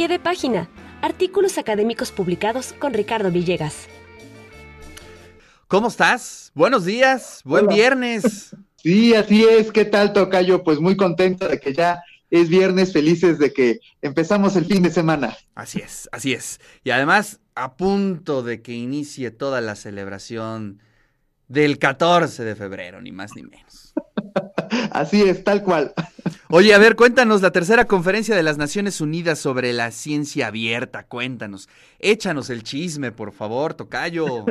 Pie de página. Artículos académicos publicados con Ricardo Villegas. ¿Cómo estás? Buenos días, buen viernes. Sí, así es. ¿Qué tal, Tocayo? Pues muy contento de que ya es viernes, felices de que empezamos el fin de semana. Así es, así es. Y además, a punto de que inicie toda la celebración del 14 de febrero, ni más ni menos. Así es, tal cual. Oye, a ver, cuéntanos la tercera conferencia de las Naciones Unidas sobre la ciencia abierta. Cuéntanos. Échanos el chisme, por favor, Tocayo.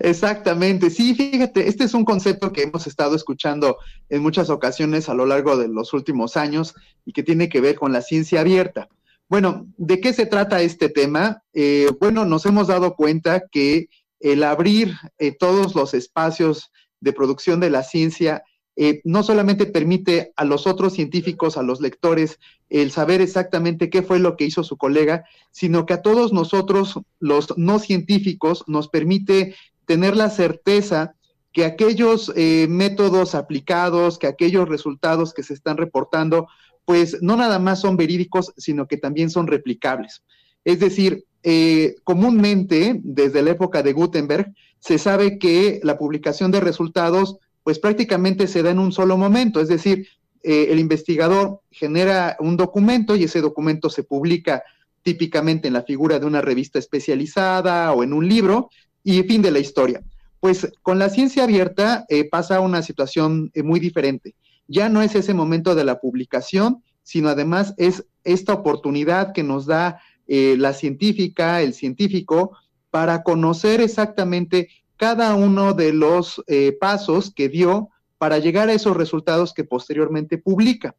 Exactamente, sí, fíjate, este es un concepto que hemos estado escuchando en muchas ocasiones a lo largo de los últimos años y que tiene que ver con la ciencia abierta. Bueno, ¿de qué se trata este tema? Eh, bueno, nos hemos dado cuenta que el abrir eh, todos los espacios de producción de la ciencia eh, no solamente permite a los otros científicos, a los lectores, el saber exactamente qué fue lo que hizo su colega, sino que a todos nosotros, los no científicos, nos permite tener la certeza que aquellos eh, métodos aplicados, que aquellos resultados que se están reportando, pues no nada más son verídicos, sino que también son replicables. Es decir, eh, comúnmente, desde la época de Gutenberg, se sabe que la publicación de resultados pues prácticamente se da en un solo momento, es decir, eh, el investigador genera un documento y ese documento se publica típicamente en la figura de una revista especializada o en un libro y fin de la historia. Pues con la ciencia abierta eh, pasa una situación eh, muy diferente. Ya no es ese momento de la publicación, sino además es esta oportunidad que nos da la científica, el científico, para conocer exactamente cada uno de los eh, pasos que dio para llegar a esos resultados que posteriormente publica.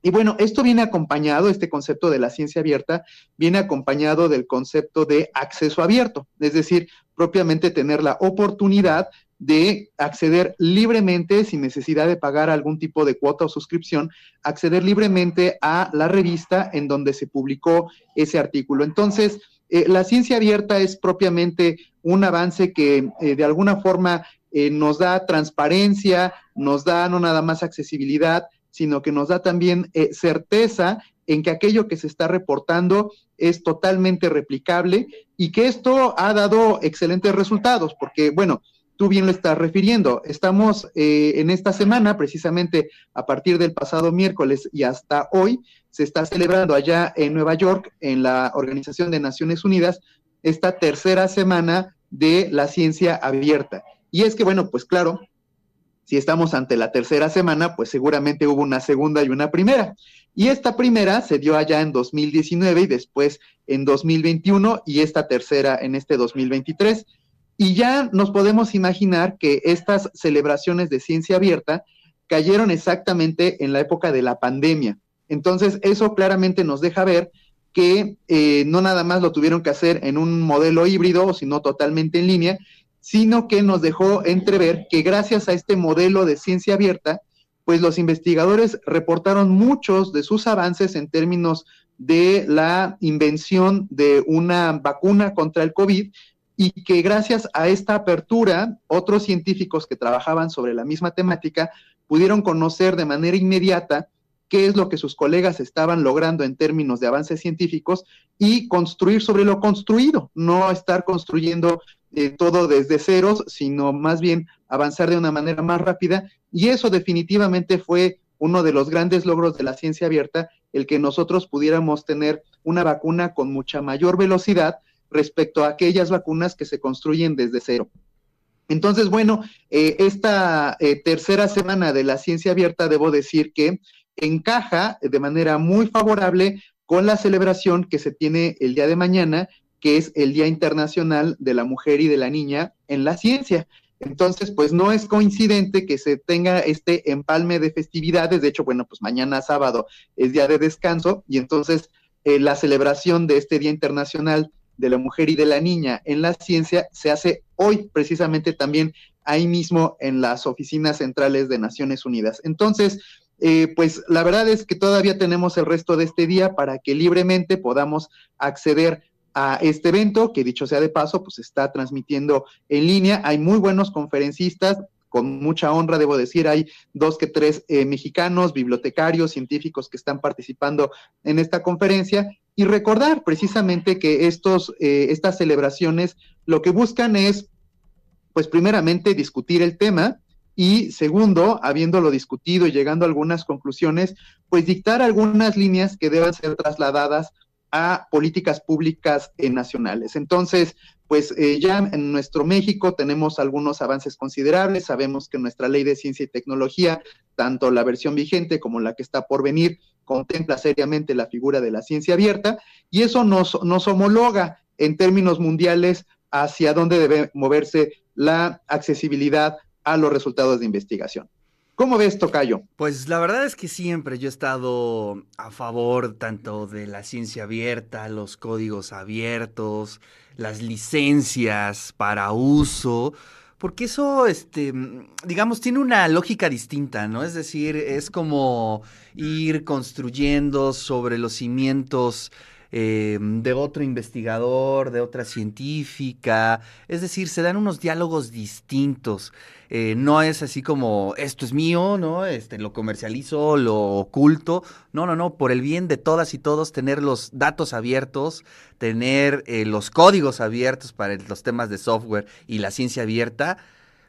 Y bueno, esto viene acompañado, este concepto de la ciencia abierta, viene acompañado del concepto de acceso abierto, es decir, propiamente tener la oportunidad de acceder libremente, sin necesidad de pagar algún tipo de cuota o suscripción, acceder libremente a la revista en donde se publicó ese artículo. Entonces, eh, la ciencia abierta es propiamente un avance que eh, de alguna forma eh, nos da transparencia, nos da no nada más accesibilidad, sino que nos da también certeza en que aquello que se está reportando es totalmente replicable y que esto ha dado excelentes resultados, porque bueno, tú bien lo estás refiriendo. Estamos en esta semana, precisamente a partir del pasado miércoles y hasta hoy, se está celebrando allá en Nueva York, en la Organización de Naciones Unidas, esta tercera semana de la ciencia abierta. Y es que, bueno, pues claro, si estamos ante la tercera semana, pues seguramente hubo una segunda y una primera. Y esta primera se dio allá en 2019 y después en 2021 y esta tercera en este 2023. Y ya nos podemos imaginar que estas celebraciones de ciencia abierta cayeron exactamente en la época de la pandemia. Entonces, eso claramente nos deja ver que eh, no nada más lo tuvieron que hacer en un modelo híbrido, sino totalmente en línea, sino que nos dejó entrever que gracias a este modelo de ciencia abierta, pues los investigadores reportaron muchos de sus avances en términos de la invención de una vacuna contra el COVID y que gracias a esta apertura, otros científicos que trabajaban sobre la misma temática pudieron conocer de manera inmediata qué es lo que sus colegas estaban logrando en términos de avances científicos y construir sobre lo construido, no estar construyendo eh, todo desde ceros, sino más bien avanzar de una manera más rápida. Y eso definitivamente fue uno de los grandes logros de la ciencia abierta, el que nosotros pudiéramos tener una vacuna con mucha mayor velocidad respecto a aquellas vacunas que se construyen desde cero. Entonces, bueno, eh, esta eh, tercera semana de la ciencia abierta, debo decir que encaja de manera muy favorable con la celebración que se tiene el día de mañana, que es el Día Internacional de la Mujer y de la Niña en la Ciencia. Entonces, pues no es coincidente que se tenga este empalme de festividades. De hecho, bueno, pues mañana sábado es día de descanso y entonces eh, la celebración de este Día Internacional de la Mujer y de la Niña en la Ciencia se hace hoy precisamente también ahí mismo en las oficinas centrales de Naciones Unidas. Entonces, eh, pues la verdad es que todavía tenemos el resto de este día para que libremente podamos acceder a este evento, que dicho sea de paso, pues está transmitiendo en línea. Hay muy buenos conferencistas, con mucha honra debo decir, hay dos que tres eh, mexicanos, bibliotecarios, científicos que están participando en esta conferencia y recordar precisamente que estos, eh, estas celebraciones lo que buscan es, pues primeramente, discutir el tema y segundo, habiéndolo discutido y llegando a algunas conclusiones, pues dictar algunas líneas que deban ser trasladadas a políticas públicas eh, nacionales. Entonces, pues eh, ya en nuestro México tenemos algunos avances considerables. Sabemos que nuestra ley de ciencia y tecnología, tanto la versión vigente como la que está por venir, contempla seriamente la figura de la ciencia abierta y eso nos, homologa en términos mundiales hacia dónde debe moverse la accesibilidad a los resultados de investigación. ¿Cómo ves, Tocayo? Pues la verdad es que siempre yo he estado a favor tanto de la ciencia abierta, los códigos abiertos, las licencias para uso, porque eso, este, digamos, tiene una lógica distinta, ¿no? Es decir, es como ir construyendo sobre los cimientos eh, de otro investigador, de otra científica. Es decir, se dan unos diálogos distintos. Eh, no es así como esto es mío, ¿no? Este, lo comercializo, lo oculto. No, no, no. Por el bien de todas y todos, tener los datos abiertos, tener eh, los códigos abiertos para los temas de software y la ciencia abierta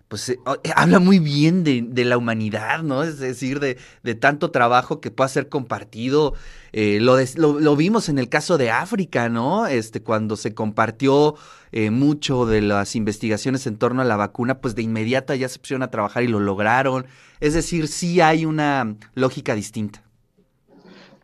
pues eh, eh, habla muy bien de, la humanidad, ¿no? Es decir, de, tanto trabajo que pueda ser compartido. Eh, lo, vimos en el caso de África, ¿no? Este, cuando se compartió mucho de las investigaciones en torno a la vacuna, pues de inmediata ya se pusieron a trabajar y lo lograron. Es decir, sí hay una lógica distinta.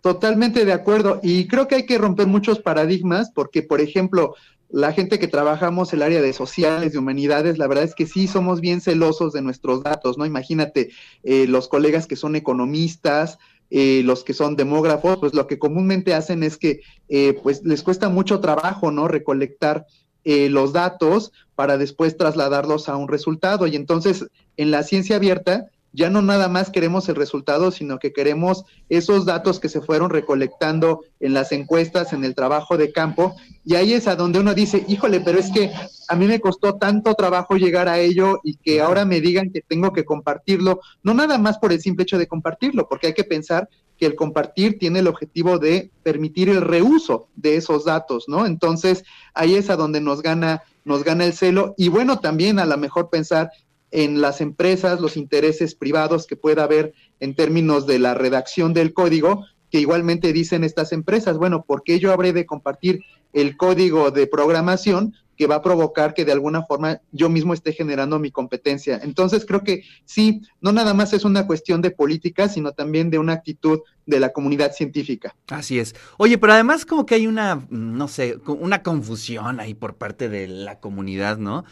Totalmente de acuerdo. Y creo que hay que romper muchos paradigmas porque, por ejemplo, la gente que trabajamos el área de sociales, de humanidades, la verdad es que sí somos bien celosos de nuestros datos, ¿no? Imagínate, eh, los colegas que son economistas, eh, los que son demógrafos, pues lo que comúnmente hacen es que eh, pues les cuesta mucho trabajo, ¿no? Recolectar los datos para después trasladarlos a un resultado. Y entonces, en la ciencia abierta, ya no nada más queremos el resultado, sino que queremos esos datos que se fueron recolectando en las encuestas, en el trabajo de campo, y ahí es a donde uno dice, híjole, pero es que a mí me costó tanto trabajo llegar a ello y que ahora me digan que tengo que compartirlo, no nada más por el simple hecho de compartirlo, porque hay que pensar que el compartir tiene el objetivo de permitir el reuso de esos datos, ¿no? Entonces, ahí es a donde nos gana nos gana el celo. Y bueno, también a lo mejor pensar en las empresas, los intereses privados que pueda haber en términos de la redacción del código, que igualmente dicen estas empresas, bueno, ¿por qué yo habré de compartir el código de programación que va a provocar que de alguna forma yo mismo esté generando mi competencia? Entonces creo que sí, no nada más es una cuestión de política, sino también de una actitud de la comunidad científica. Así es. Oye, pero además como que hay una, no sé, una confusión ahí por parte de la comunidad, ¿no?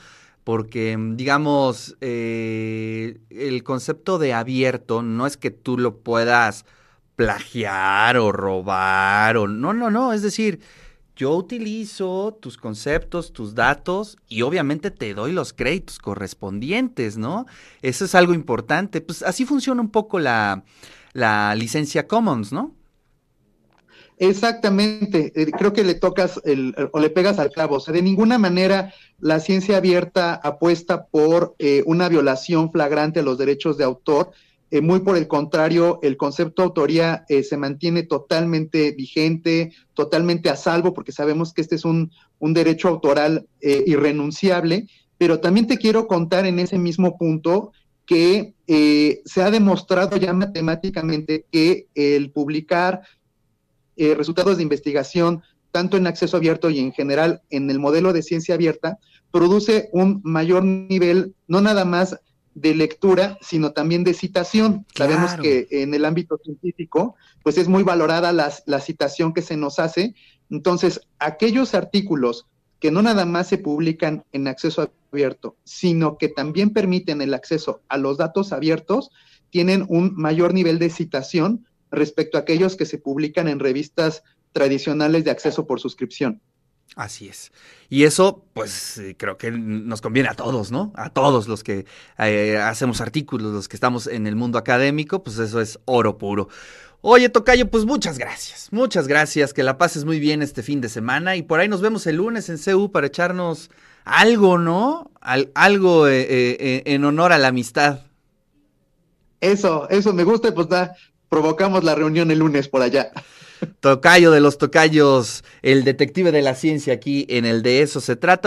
Porque, mm, digamos, eh, el concepto de abierto no es que tú lo puedas plagiar o robar o no, no, no, es decir, yo utilizo tus conceptos, tus datos y obviamente te doy los créditos correspondientes, ¿no? Eso es algo importante. Pues así funciona un poco la, la licencia Commons, ¿no? Exactamente, eh, creo que le tocas el, o le pegas al clavo. O sea, de ninguna manera la ciencia abierta apuesta por eh, una violación flagrante a los derechos de autor. Eh, muy por el contrario, el concepto de autoría se mantiene totalmente vigente, totalmente a salvo, porque sabemos que este es un, un derecho autoral irrenunciable. Pero también te quiero contar en ese mismo punto que se ha demostrado ya matemáticamente que el publicar eh, resultados de investigación, tanto en acceso abierto y en general en el modelo de ciencia abierta, produce un mayor nivel, no nada más de lectura, sino también de citación. Sabemos que en el ámbito científico, pues es muy valorada la, la citación que se nos hace. Entonces, aquellos artículos que no nada más se publican en acceso abierto, sino que también permiten el acceso a los datos abiertos, tienen un mayor nivel de citación respecto a aquellos que se publican en revistas tradicionales de acceso por suscripción. Así es. Y eso, pues eh, creo que nos conviene a todos, ¿no? A todos los que eh, hacemos artículos, los que estamos en el mundo académico, pues eso es oro puro. Oye, Tocayo, pues muchas gracias. Muchas gracias. Que la pases muy bien este fin de semana. Y por ahí nos vemos el lunes en CU para echarnos algo, ¿no? algo eh, en honor a la amistad. Eso, eso me gusta, pues da, provocamos la reunión el lunes por allá. tocayo de los tocayos, el detective de la ciencia aquí en el de eso se trata.